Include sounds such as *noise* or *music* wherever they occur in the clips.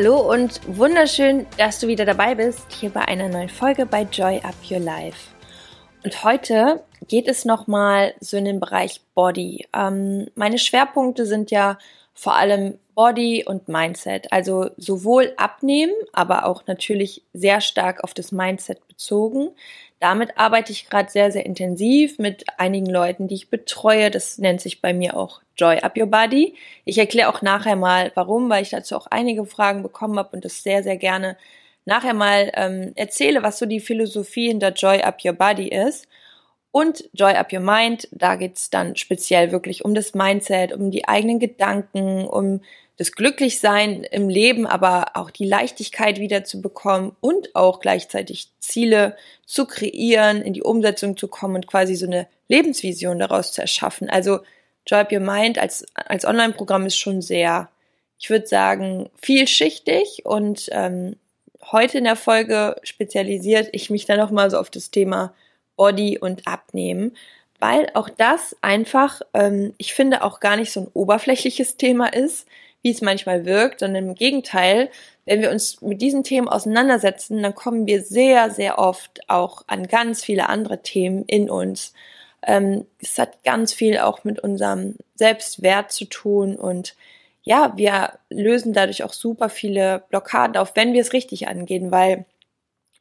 Hallo und wunderschön, dass du wieder dabei bist, hier bei einer neuen Folge bei Joy Up Your Life. Und heute geht es nochmal so in den Bereich Body. Ähm, meine Schwerpunkte sind ja vor allem Body und Mindset, also sowohl abnehmen, aber auch natürlich sehr stark auf das Mindset bezogen. Damit arbeite ich gerade sehr, sehr intensiv mit einigen Leuten, die ich betreue. Das nennt sich bei mir auch Joy Up Your Body. Ich erkläre auch nachher mal, warum, weil ich dazu auch einige Fragen bekommen habe und das sehr, sehr gerne nachher mal ähm, erzähle, was so die Philosophie hinter Joy Up Your Body ist. Und Joy Up Your Mind, da geht's dann speziell wirklich um das Mindset, um die eigenen Gedanken, um das Glücklichsein im Leben, aber auch die Leichtigkeit wieder zu bekommen und auch gleichzeitig Ziele zu kreieren, in die Umsetzung zu kommen und quasi so eine Lebensvision daraus zu erschaffen. Also Joy Up Your Mind als, als Online-Programm ist schon sehr, ich würde sagen, vielschichtig und ähm, heute in der Folge spezialisiert ich mich dann nochmal so auf das Thema Body und Abnehmen, weil auch das einfach, ähm, ich finde, auch gar nicht so ein oberflächliches Thema ist, wie es manchmal wirkt, sondern im Gegenteil, wenn wir uns mit diesen Themen auseinandersetzen, dann kommen wir sehr, sehr oft auch an ganz viele andere Themen in uns. Ähm, es hat ganz viel auch mit unserem Selbstwert zu tun und ja, wir lösen dadurch auch super viele Blockaden auf, wenn wir es richtig angehen, weil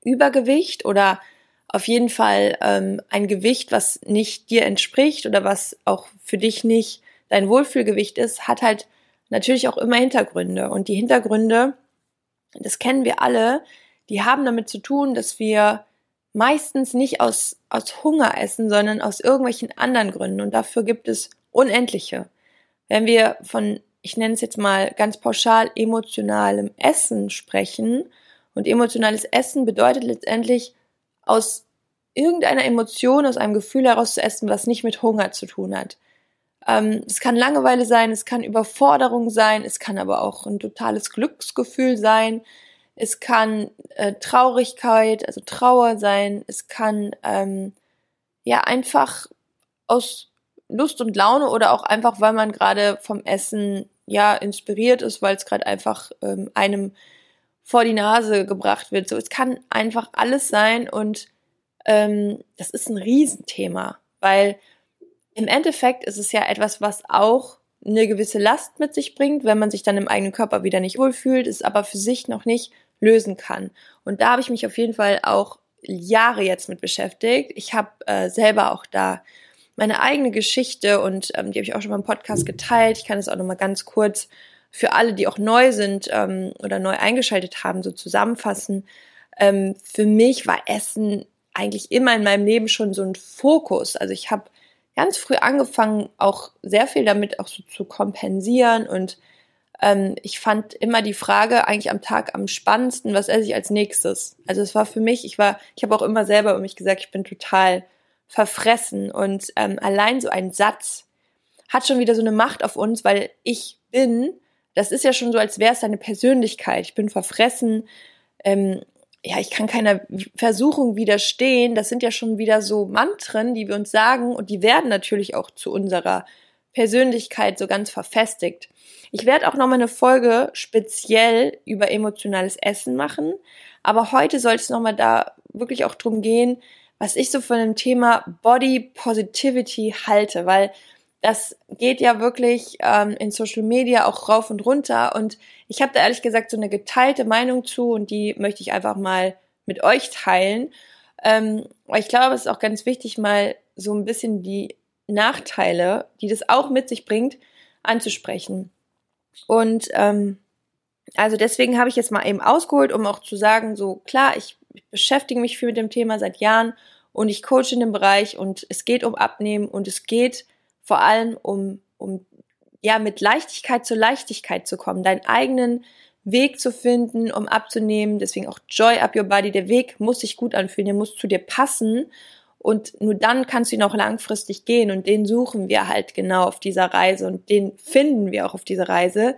Übergewicht oder auf jeden Fall ähm, ein Gewicht, was nicht dir entspricht oder was auch für dich nicht dein Wohlfühlgewicht ist, hat halt natürlich auch immer Hintergründe. Und die Hintergründe, das kennen wir alle, die haben damit zu tun, dass wir meistens nicht aus, aus Hunger essen, sondern aus irgendwelchen anderen Gründen. Und dafür gibt es unendliche. Wenn wir von, ich nenne es jetzt mal ganz pauschal, emotionalem Essen sprechen, und emotionales Essen bedeutet letztendlich aus irgendeiner Emotion, aus einem Gefühl heraus zu essen, was nicht mit Hunger zu tun hat. Ähm, es kann Langeweile sein, es kann Überforderung sein, es kann aber auch ein totales Glücksgefühl sein, es kann äh, Traurigkeit, also Trauer sein, es kann ähm, ja einfach aus Lust und Laune oder auch einfach, weil man gerade vom Essen ja inspiriert ist, weil es gerade einfach ähm, einem vor die Nase gebracht wird. So, es kann einfach alles sein und ähm, das ist ein Riesenthema, weil im Endeffekt ist es ja etwas, was auch eine gewisse Last mit sich bringt, wenn man sich dann im eigenen Körper wieder nicht wohlfühlt, es aber für sich noch nicht lösen kann. Und da habe ich mich auf jeden Fall auch Jahre jetzt mit beschäftigt. Ich habe äh, selber auch da meine eigene Geschichte und ähm, die habe ich auch schon mal im Podcast geteilt. Ich kann es auch noch mal ganz kurz für alle, die auch neu sind ähm, oder neu eingeschaltet haben, so zusammenfassen. Ähm, für mich war Essen eigentlich immer in meinem Leben schon so ein Fokus. Also ich habe ganz früh angefangen, auch sehr viel damit auch so zu kompensieren und ähm, ich fand immer die Frage eigentlich am Tag am spannendsten, was esse ich als nächstes? Also es war für mich, ich war, ich habe auch immer selber um mich gesagt, ich bin total verfressen und ähm, allein so ein Satz hat schon wieder so eine Macht auf uns, weil ich bin, das ist ja schon so, als wäre es eine Persönlichkeit. Ich bin verfressen, ähm, ja, ich kann keiner Versuchung widerstehen. Das sind ja schon wieder so Mantren, die wir uns sagen und die werden natürlich auch zu unserer Persönlichkeit so ganz verfestigt. Ich werde auch noch mal eine Folge speziell über emotionales Essen machen, aber heute soll es noch mal da wirklich auch drum gehen, was ich so von dem Thema Body Positivity halte, weil das geht ja wirklich ähm, in Social Media auch rauf und runter und ich habe da ehrlich gesagt so eine geteilte Meinung zu und die möchte ich einfach mal mit euch teilen. Ähm, ich glaube, es ist auch ganz wichtig, mal so ein bisschen die Nachteile, die das auch mit sich bringt, anzusprechen. Und ähm, also deswegen habe ich jetzt mal eben ausgeholt, um auch zu sagen, so klar, ich, ich beschäftige mich viel mit dem Thema seit Jahren und ich coache in dem Bereich und es geht um Abnehmen und es geht vor allem um, um ja, mit Leichtigkeit zur Leichtigkeit zu kommen, deinen eigenen Weg zu finden, um abzunehmen. Deswegen auch Joy Up Your Body. Der Weg muss sich gut anfühlen, der muss zu dir passen. Und nur dann kannst du ihn auch langfristig gehen. Und den suchen wir halt genau auf dieser Reise. Und den finden wir auch auf dieser Reise.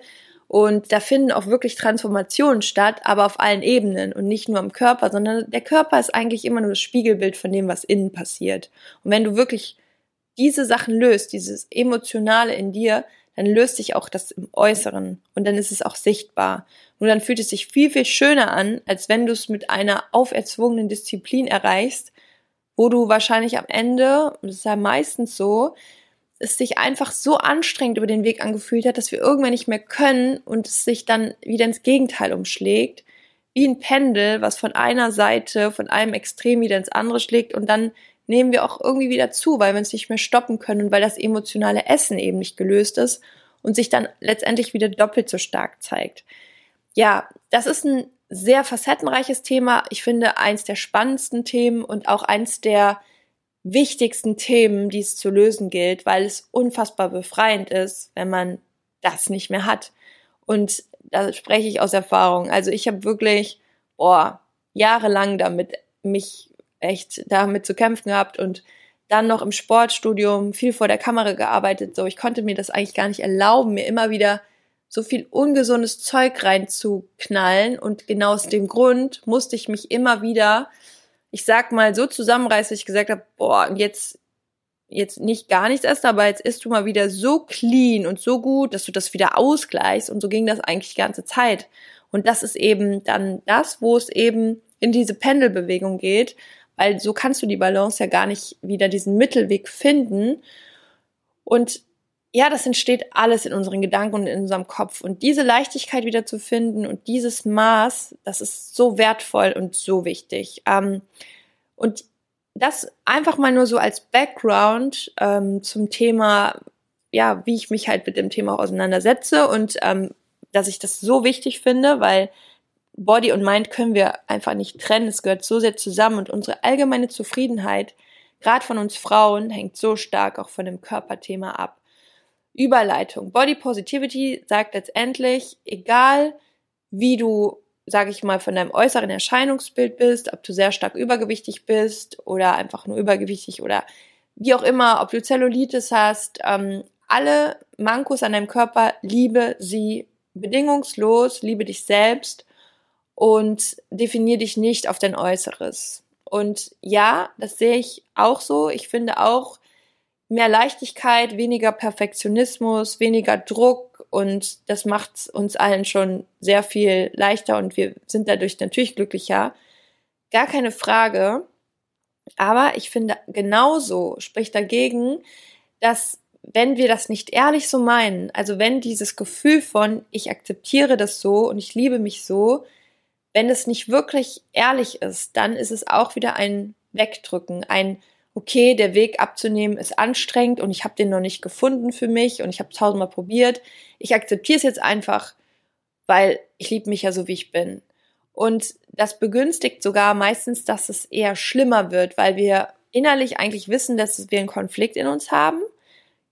Und da finden auch wirklich Transformationen statt, aber auf allen Ebenen und nicht nur am Körper, sondern der Körper ist eigentlich immer nur das Spiegelbild von dem, was innen passiert. Und wenn du wirklich diese Sachen löst, dieses Emotionale in dir, dann löst sich auch das im Äußeren und dann ist es auch sichtbar. Nur dann fühlt es sich viel, viel schöner an, als wenn du es mit einer auferzwungenen Disziplin erreichst, wo du wahrscheinlich am Ende, das ist ja meistens so, es sich einfach so anstrengend über den Weg angefühlt hat, dass wir irgendwann nicht mehr können und es sich dann wieder ins Gegenteil umschlägt, wie ein Pendel, was von einer Seite, von einem Extrem wieder ins andere schlägt und dann nehmen wir auch irgendwie wieder zu, weil wir uns nicht mehr stoppen können und weil das emotionale Essen eben nicht gelöst ist und sich dann letztendlich wieder doppelt so stark zeigt. Ja, das ist ein sehr facettenreiches Thema. Ich finde eins der spannendsten Themen und auch eins der wichtigsten Themen, die es zu lösen gilt, weil es unfassbar befreiend ist, wenn man das nicht mehr hat. Und da spreche ich aus Erfahrung. Also ich habe wirklich, boah, jahrelang damit mich echt damit zu kämpfen gehabt und dann noch im Sportstudium viel vor der Kamera gearbeitet. So, ich konnte mir das eigentlich gar nicht erlauben, mir immer wieder so viel ungesundes Zeug reinzuknallen. Und genau aus dem Grund musste ich mich immer wieder ich sag mal, so zusammenreißen, dass ich gesagt habe, boah, jetzt, jetzt nicht gar nichts essen, aber jetzt isst du mal wieder so clean und so gut, dass du das wieder ausgleichst. Und so ging das eigentlich die ganze Zeit. Und das ist eben dann das, wo es eben in diese Pendelbewegung geht, weil so kannst du die Balance ja gar nicht wieder diesen Mittelweg finden. Und ja, das entsteht alles in unseren Gedanken und in unserem Kopf. Und diese Leichtigkeit wieder zu finden und dieses Maß, das ist so wertvoll und so wichtig. Ähm, und das einfach mal nur so als Background ähm, zum Thema, ja, wie ich mich halt mit dem Thema auseinandersetze und ähm, dass ich das so wichtig finde, weil Body und Mind können wir einfach nicht trennen. Es gehört so sehr zusammen und unsere allgemeine Zufriedenheit, gerade von uns Frauen, hängt so stark auch von dem Körperthema ab. Überleitung. Body Positivity sagt letztendlich, egal wie du, sage ich mal, von deinem äußeren Erscheinungsbild bist, ob du sehr stark übergewichtig bist oder einfach nur übergewichtig oder wie auch immer, ob du Zellulitis hast, ähm, alle Mankos an deinem Körper, liebe sie bedingungslos, liebe dich selbst und definier dich nicht auf dein Äußeres. Und ja, das sehe ich auch so. Ich finde auch, mehr Leichtigkeit, weniger Perfektionismus, weniger Druck und das macht uns allen schon sehr viel leichter und wir sind dadurch natürlich glücklicher. Gar keine Frage. Aber ich finde genauso spricht dagegen, dass wenn wir das nicht ehrlich so meinen, also wenn dieses Gefühl von ich akzeptiere das so und ich liebe mich so, wenn es nicht wirklich ehrlich ist, dann ist es auch wieder ein Wegdrücken, ein okay, der Weg abzunehmen ist anstrengend und ich habe den noch nicht gefunden für mich und ich habe tausendmal probiert. Ich akzeptiere es jetzt einfach, weil ich liebe mich ja so, wie ich bin. Und das begünstigt sogar meistens, dass es eher schlimmer wird, weil wir innerlich eigentlich wissen, dass wir einen Konflikt in uns haben,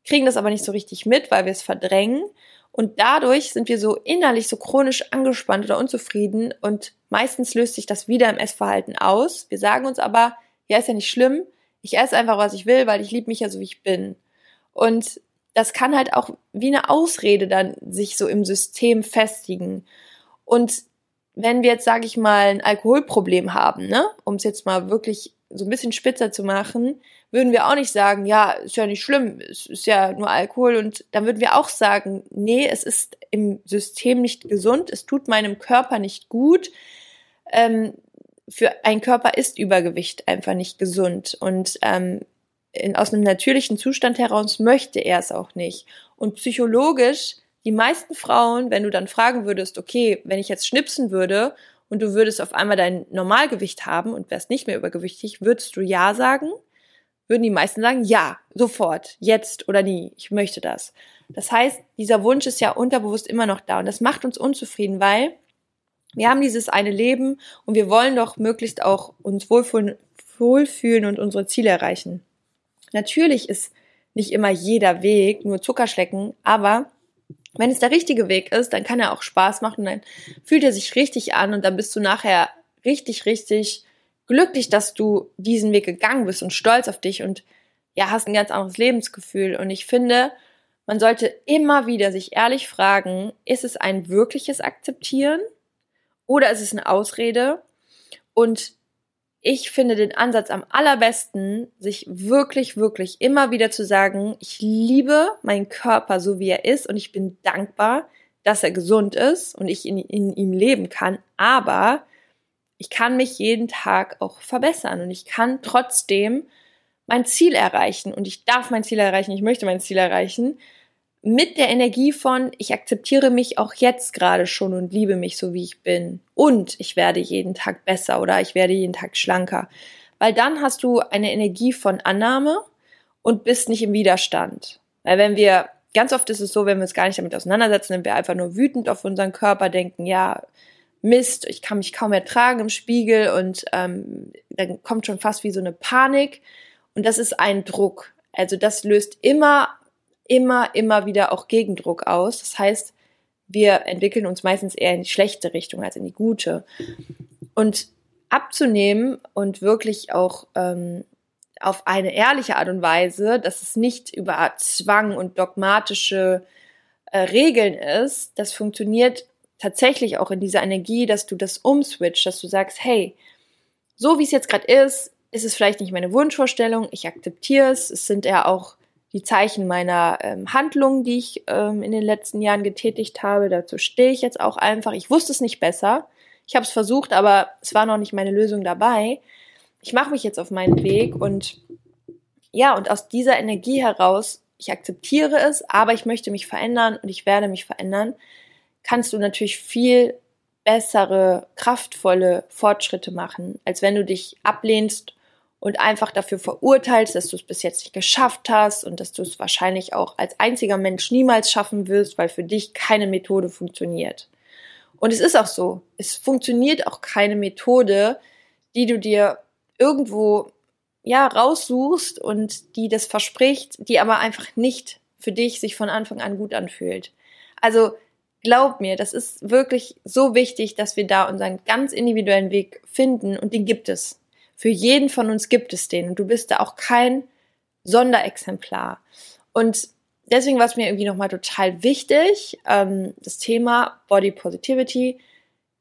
kriegen das aber nicht so richtig mit, weil wir es verdrängen. Und dadurch sind wir so innerlich so chronisch angespannt oder unzufrieden und meistens löst sich das wieder im Essverhalten aus. Wir sagen uns aber, ja, ist ja nicht schlimm, ich esse einfach, was ich will, weil ich liebe mich ja so, wie ich bin. Und das kann halt auch wie eine Ausrede dann sich so im System festigen. Und wenn wir jetzt, sage ich mal, ein Alkoholproblem haben, ne, um es jetzt mal wirklich so ein bisschen spitzer zu machen, würden wir auch nicht sagen, ja, ist ja nicht schlimm, es ist ja nur Alkohol und dann würden wir auch sagen, nee, es ist im System nicht gesund, es tut meinem Körper nicht gut. Ähm, für ein Körper ist Übergewicht einfach nicht gesund und ähm, in, aus einem natürlichen Zustand heraus möchte er es auch nicht. Und psychologisch, die meisten Frauen, wenn du dann fragen würdest, okay, wenn ich jetzt schnipsen würde und du würdest auf einmal dein Normalgewicht haben und wärst nicht mehr übergewichtig, würdest du ja sagen? Würden die meisten sagen, ja, sofort, jetzt oder nie, ich möchte das. Das heißt, dieser Wunsch ist ja unterbewusst immer noch da und das macht uns unzufrieden, weil wir haben dieses eine Leben und wir wollen doch möglichst auch uns wohlfühlen, und unsere Ziele erreichen. Natürlich ist nicht immer jeder Weg nur Zuckerschlecken, aber wenn es der richtige Weg ist, dann kann er auch Spaß machen, dann fühlt er sich richtig an und dann bist du nachher richtig, richtig glücklich, dass du diesen Weg gegangen bist und stolz auf dich und ja, hast ein ganz anderes Lebensgefühl. Und ich finde, man sollte immer wieder sich ehrlich fragen, ist es ein wirkliches Akzeptieren oder ist es eine Ausrede? Und ich finde den Ansatz am allerbesten, sich wirklich, wirklich immer wieder zu sagen, ich liebe meinen Körper so wie er ist und ich bin dankbar, dass er gesund ist und ich in, in ihm leben kann. Aber ich kann mich jeden Tag auch verbessern und ich kann trotzdem mein Ziel erreichen und ich darf mein Ziel erreichen, ich möchte mein Ziel erreichen mit der Energie von, ich akzeptiere mich auch jetzt gerade schon und liebe mich so, wie ich bin. Und ich werde jeden Tag besser oder ich werde jeden Tag schlanker. Weil dann hast du eine Energie von Annahme und bist nicht im Widerstand. Weil wenn wir, ganz oft ist es so, wenn wir uns gar nicht damit auseinandersetzen, wenn wir einfach nur wütend auf unseren Körper denken, ja, Mist, ich kann mich kaum ertragen im Spiegel und ähm, dann kommt schon fast wie so eine Panik. Und das ist ein Druck. Also das löst immer immer, immer wieder auch Gegendruck aus. Das heißt, wir entwickeln uns meistens eher in die schlechte Richtung als in die gute. Und abzunehmen und wirklich auch ähm, auf eine ehrliche Art und Weise, dass es nicht über Zwang und dogmatische äh, Regeln ist, das funktioniert tatsächlich auch in dieser Energie, dass du das umswitcht, dass du sagst, hey, so wie es jetzt gerade ist, ist es vielleicht nicht meine Wunschvorstellung, ich akzeptiere es, es sind ja auch die Zeichen meiner ähm, Handlungen, die ich ähm, in den letzten Jahren getätigt habe. Dazu stehe ich jetzt auch einfach. Ich wusste es nicht besser. Ich habe es versucht, aber es war noch nicht meine Lösung dabei. Ich mache mich jetzt auf meinen Weg und ja, und aus dieser Energie heraus, ich akzeptiere es, aber ich möchte mich verändern und ich werde mich verändern, kannst du natürlich viel bessere, kraftvolle Fortschritte machen, als wenn du dich ablehnst und einfach dafür verurteilst, dass du es bis jetzt nicht geschafft hast und dass du es wahrscheinlich auch als einziger Mensch niemals schaffen wirst, weil für dich keine Methode funktioniert. Und es ist auch so, es funktioniert auch keine Methode, die du dir irgendwo ja raussuchst und die das verspricht, die aber einfach nicht für dich sich von Anfang an gut anfühlt. Also glaub mir, das ist wirklich so wichtig, dass wir da unseren ganz individuellen Weg finden und den gibt es. Für jeden von uns gibt es den und du bist da auch kein Sonderexemplar. Und deswegen war es mir irgendwie nochmal total wichtig, ähm, das Thema Body Positivity.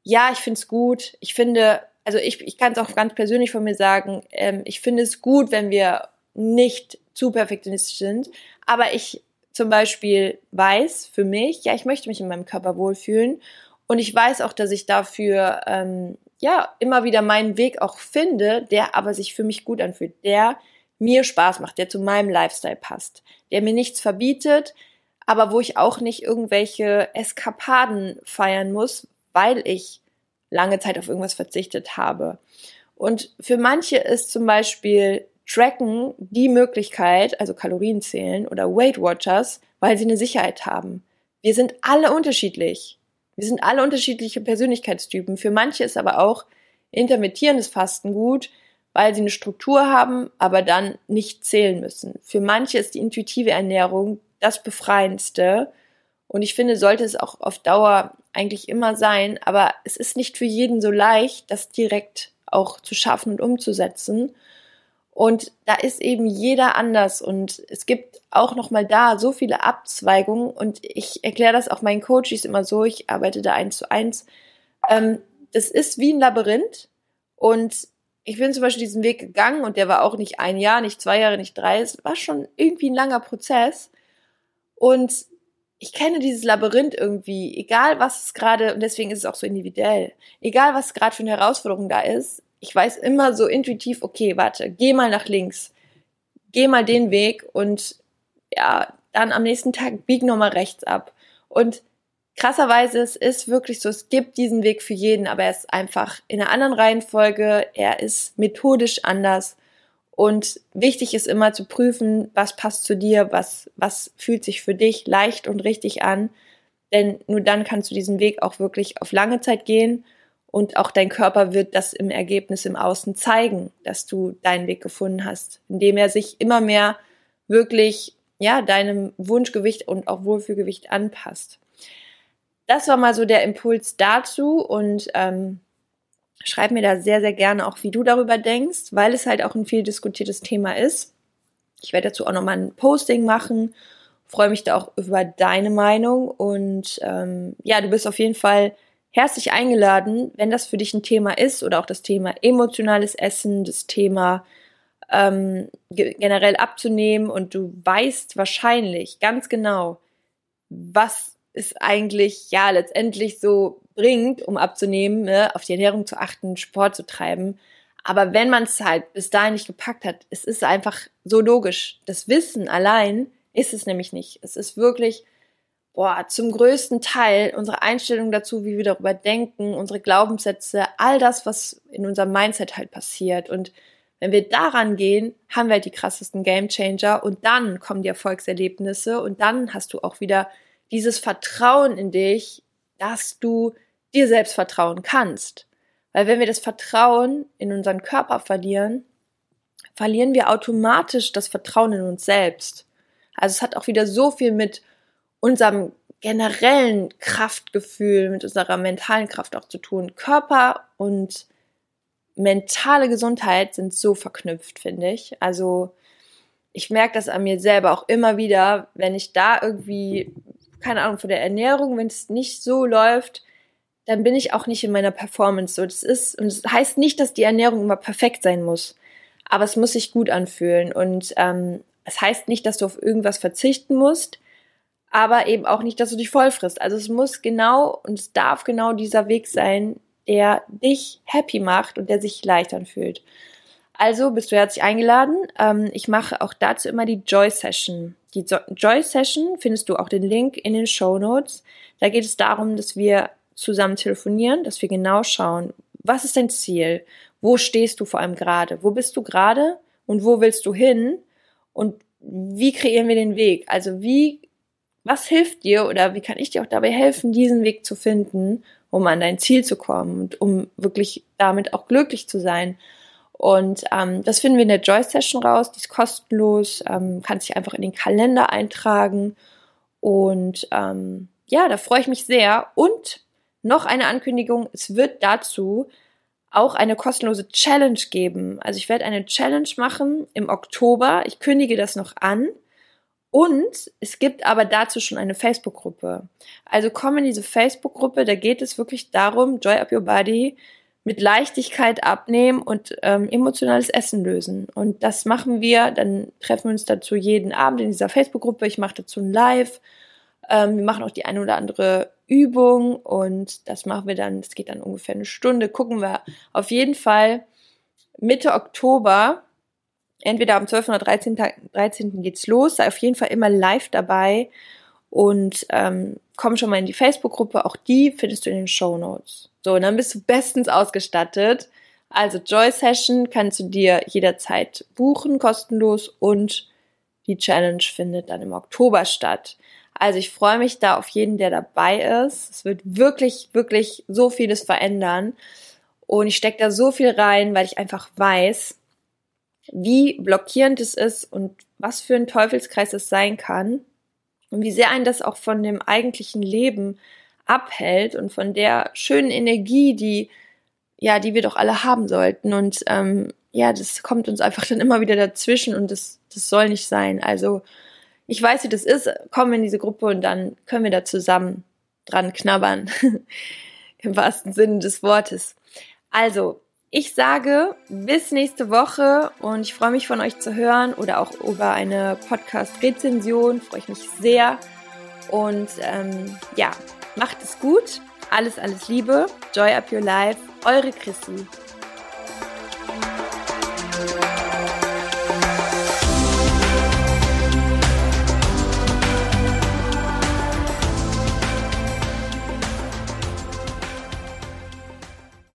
Ja, ich finde es gut. Ich finde, also ich, ich kann es auch ganz persönlich von mir sagen, ähm, ich finde es gut, wenn wir nicht zu perfektionistisch sind. Aber ich zum Beispiel weiß für mich, ja, ich möchte mich in meinem Körper wohlfühlen. Und ich weiß auch, dass ich dafür ähm, ja, immer wieder meinen Weg auch finde, der aber sich für mich gut anfühlt, der mir Spaß macht, der zu meinem Lifestyle passt, der mir nichts verbietet, aber wo ich auch nicht irgendwelche Eskapaden feiern muss, weil ich lange Zeit auf irgendwas verzichtet habe. Und für manche ist zum Beispiel Tracken die Möglichkeit, also Kalorien zählen oder Weight Watchers, weil sie eine Sicherheit haben. Wir sind alle unterschiedlich. Wir sind alle unterschiedliche Persönlichkeitstypen. Für manche ist aber auch intermittierendes Fasten gut, weil sie eine Struktur haben, aber dann nicht zählen müssen. Für manche ist die intuitive Ernährung das Befreiendste. Und ich finde, sollte es auch auf Dauer eigentlich immer sein, aber es ist nicht für jeden so leicht, das direkt auch zu schaffen und umzusetzen. Und da ist eben jeder anders. Und es gibt auch noch mal da so viele Abzweigungen. Und ich erkläre das auch meinen Coaches immer so, ich arbeite da eins zu eins. Ähm, das ist wie ein Labyrinth. Und ich bin zum Beispiel diesen Weg gegangen und der war auch nicht ein Jahr, nicht zwei Jahre, nicht drei, es war schon irgendwie ein langer Prozess. Und ich kenne dieses Labyrinth irgendwie, egal was es gerade, und deswegen ist es auch so individuell, egal was gerade für eine Herausforderung da ist, ich weiß immer so intuitiv, okay, warte, geh mal nach links, geh mal den Weg und ja, dann am nächsten Tag bieg nochmal rechts ab. Und krasserweise, es ist wirklich so, es gibt diesen Weg für jeden, aber er ist einfach in einer anderen Reihenfolge, er ist methodisch anders. Und wichtig ist immer zu prüfen, was passt zu dir, was, was fühlt sich für dich leicht und richtig an. Denn nur dann kannst du diesen Weg auch wirklich auf lange Zeit gehen und auch dein Körper wird das im Ergebnis im Außen zeigen, dass du deinen Weg gefunden hast, indem er sich immer mehr wirklich, ja, deinem Wunschgewicht und auch Wohlfühlgewicht anpasst. das war mal so der Impuls dazu und ähm, schreib mir da sehr, sehr gerne auch, wie du darüber denkst, weil es halt auch ein viel diskutiertes Thema ist. Ich werde dazu auch nochmal ein Posting machen, freue mich da auch über deine Meinung und ähm, ja, du bist auf jeden Fall herzlich eingeladen, wenn das für dich ein Thema ist oder auch das Thema emotionales Essen, das Thema ähm, generell abzunehmen und du weißt wahrscheinlich ganz genau, was es eigentlich ja letztendlich so bringt, um abzunehmen, ne, auf die Ernährung zu achten, Sport zu treiben. Aber wenn man es halt bis dahin nicht gepackt hat, es ist einfach so logisch. Das Wissen allein ist es nämlich nicht. Es ist wirklich, boah, zum größten Teil unsere Einstellung dazu, wie wir darüber denken, unsere Glaubenssätze, all das, was in unserem Mindset halt passiert. Und wenn wir daran gehen, haben wir halt die krassesten Gamechanger und dann kommen die Erfolgserlebnisse und dann hast du auch wieder dieses Vertrauen in dich, dass du dir selbst vertrauen kannst. Weil wenn wir das Vertrauen in unseren Körper verlieren, verlieren wir automatisch das Vertrauen in uns selbst. Also es hat auch wieder so viel mit unserem generellen Kraftgefühl, mit unserer mentalen Kraft auch zu tun. Körper und mentale Gesundheit sind so verknüpft, finde ich. Also ich merke das an mir selber auch immer wieder, wenn ich da irgendwie keine Ahnung, von der Ernährung, wenn es nicht so läuft, dann bin ich auch nicht in meiner Performance so. Das ist, und das heißt nicht, dass die Ernährung immer perfekt sein muss, aber es muss sich gut anfühlen. Und ähm, es heißt nicht, dass du auf irgendwas verzichten musst, aber eben auch nicht, dass du dich voll frisst. Also es muss genau und es darf genau dieser Weg sein, der dich happy macht und der sich leicht anfühlt. Also bist du herzlich eingeladen. Ähm, ich mache auch dazu immer die Joy Session. Die Joy Session findest du auch den Link in den Show Notes. Da geht es darum, dass wir zusammen telefonieren, dass wir genau schauen, was ist dein Ziel? Wo stehst du vor allem gerade? Wo bist du gerade? Und wo willst du hin? Und wie kreieren wir den Weg? Also wie, was hilft dir oder wie kann ich dir auch dabei helfen, diesen Weg zu finden, um an dein Ziel zu kommen und um wirklich damit auch glücklich zu sein? Und ähm, das finden wir in der Joy Session raus. Die ist kostenlos, ähm, kann sich einfach in den Kalender eintragen. Und ähm, ja, da freue ich mich sehr. Und noch eine Ankündigung: Es wird dazu auch eine kostenlose Challenge geben. Also ich werde eine Challenge machen im Oktober. Ich kündige das noch an. Und es gibt aber dazu schon eine Facebook-Gruppe. Also komm in diese Facebook-Gruppe, da geht es wirklich darum, Joy Up Your Body mit Leichtigkeit abnehmen und ähm, emotionales Essen lösen. Und das machen wir. Dann treffen wir uns dazu jeden Abend in dieser Facebook-Gruppe. Ich mache dazu ein Live. Ähm, wir machen auch die eine oder andere Übung und das machen wir dann, das geht dann ungefähr eine Stunde. Gucken wir auf jeden Fall Mitte Oktober, entweder am 12. oder 13. 13. geht's los. Sei auf jeden Fall immer live dabei und ähm, komm schon mal in die Facebook-Gruppe. Auch die findest du in den Show Notes. So, und dann bist du bestens ausgestattet. Also Joy Session kannst du dir jederzeit buchen, kostenlos und die Challenge findet dann im Oktober statt. Also ich freue mich da auf jeden, der dabei ist. Es wird wirklich, wirklich so vieles verändern. Und ich stecke da so viel rein, weil ich einfach weiß, wie blockierend es ist und was für ein Teufelskreis es sein kann und wie sehr einen das auch von dem eigentlichen Leben abhält und von der schönen Energie, die ja, die wir doch alle haben sollten. Und ähm, ja, das kommt uns einfach dann immer wieder dazwischen und das, das soll nicht sein. Also ich weiß, wie das ist. Kommen wir in diese Gruppe und dann können wir da zusammen dran knabbern. *laughs* Im wahrsten Sinne des Wortes. Also, ich sage bis nächste Woche und ich freue mich von euch zu hören oder auch über eine Podcast-Rezension. Freue ich mich sehr. Und ähm, ja, Macht es gut. Alles, alles Liebe. Joy up your life. Eure Chrissy.